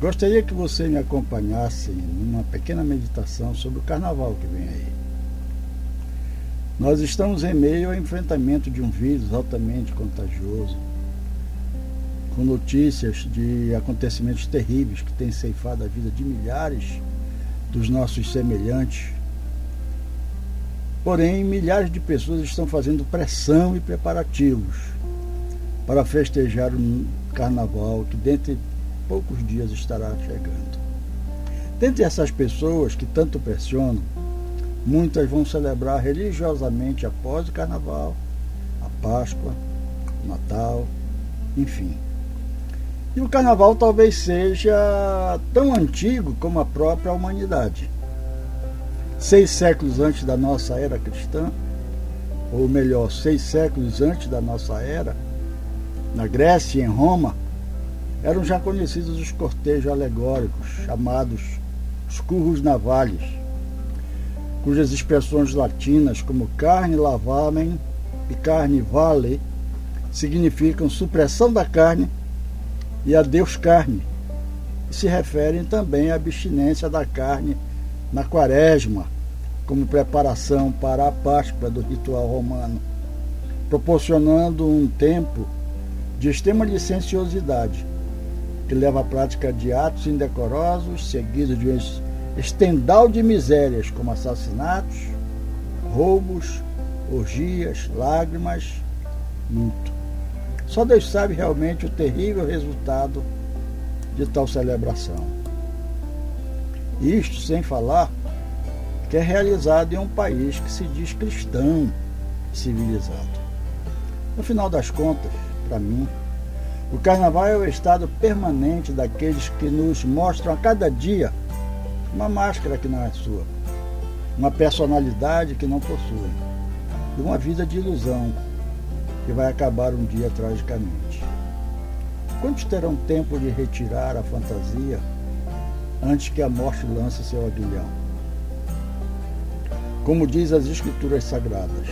Gostaria que você me acompanhasse numa pequena meditação sobre o carnaval que vem aí. Nós estamos em meio ao enfrentamento de um vírus altamente contagioso, com notícias de acontecimentos terríveis que têm ceifado a vida de milhares dos nossos semelhantes. Porém, milhares de pessoas estão fazendo pressão e preparativos para festejar um carnaval que dentro de poucos dias estará chegando. Dentre essas pessoas que tanto pressionam, Muitas vão celebrar religiosamente após o carnaval, a Páscoa, o Natal, enfim. E o carnaval talvez seja tão antigo como a própria humanidade. Seis séculos antes da nossa era cristã, ou melhor, seis séculos antes da nossa era, na Grécia e em Roma, eram já conhecidos os cortejos alegóricos, chamados os curros navales cujas expressões latinas como carne lavamen e carne vale significam supressão da carne e a Deus carne, e se referem também à abstinência da carne na quaresma, como preparação para a Páscoa do ritual romano, proporcionando um tempo de extrema licenciosidade, que leva à prática de atos indecorosos, seguidos de estendal de misérias como assassinatos, roubos, orgias, lágrimas, luto. Só Deus sabe realmente o terrível resultado de tal celebração. Isto sem falar que é realizado em um país que se diz cristão civilizado. No final das contas, para mim, o carnaval é o estado permanente daqueles que nos mostram a cada dia uma máscara que não é sua, uma personalidade que não possui, e uma vida de ilusão que vai acabar um dia tragicamente. Quantos terão tempo de retirar a fantasia antes que a morte lance seu aguilhão? Como diz as Escrituras Sagradas,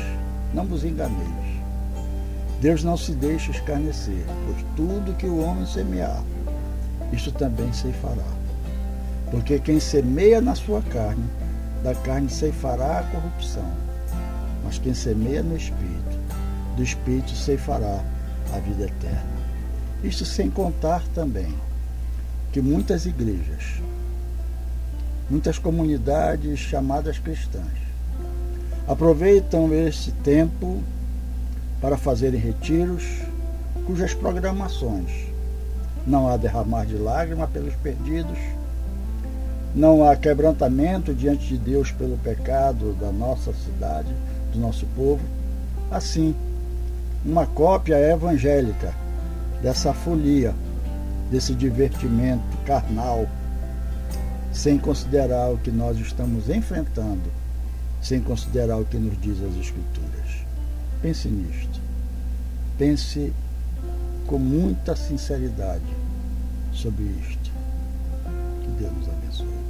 não vos enganeis. Deus não se deixa escarnecer, pois tudo que o homem semear, isto também se fará. Porque quem semeia na sua carne, da carne ceifará a corrupção. Mas quem semeia no Espírito, do Espírito ceifará a vida eterna. Isto sem contar também que muitas igrejas, muitas comunidades chamadas cristãs, aproveitam este tempo para fazerem retiros cujas programações não há derramar de lágrima pelos perdidos, não há quebrantamento diante de Deus pelo pecado da nossa cidade, do nosso povo. Assim, uma cópia evangélica dessa folia, desse divertimento carnal, sem considerar o que nós estamos enfrentando, sem considerar o que nos diz as Escrituras. Pense nisto. Pense com muita sinceridade sobre isto. Que Deus nos abençoe.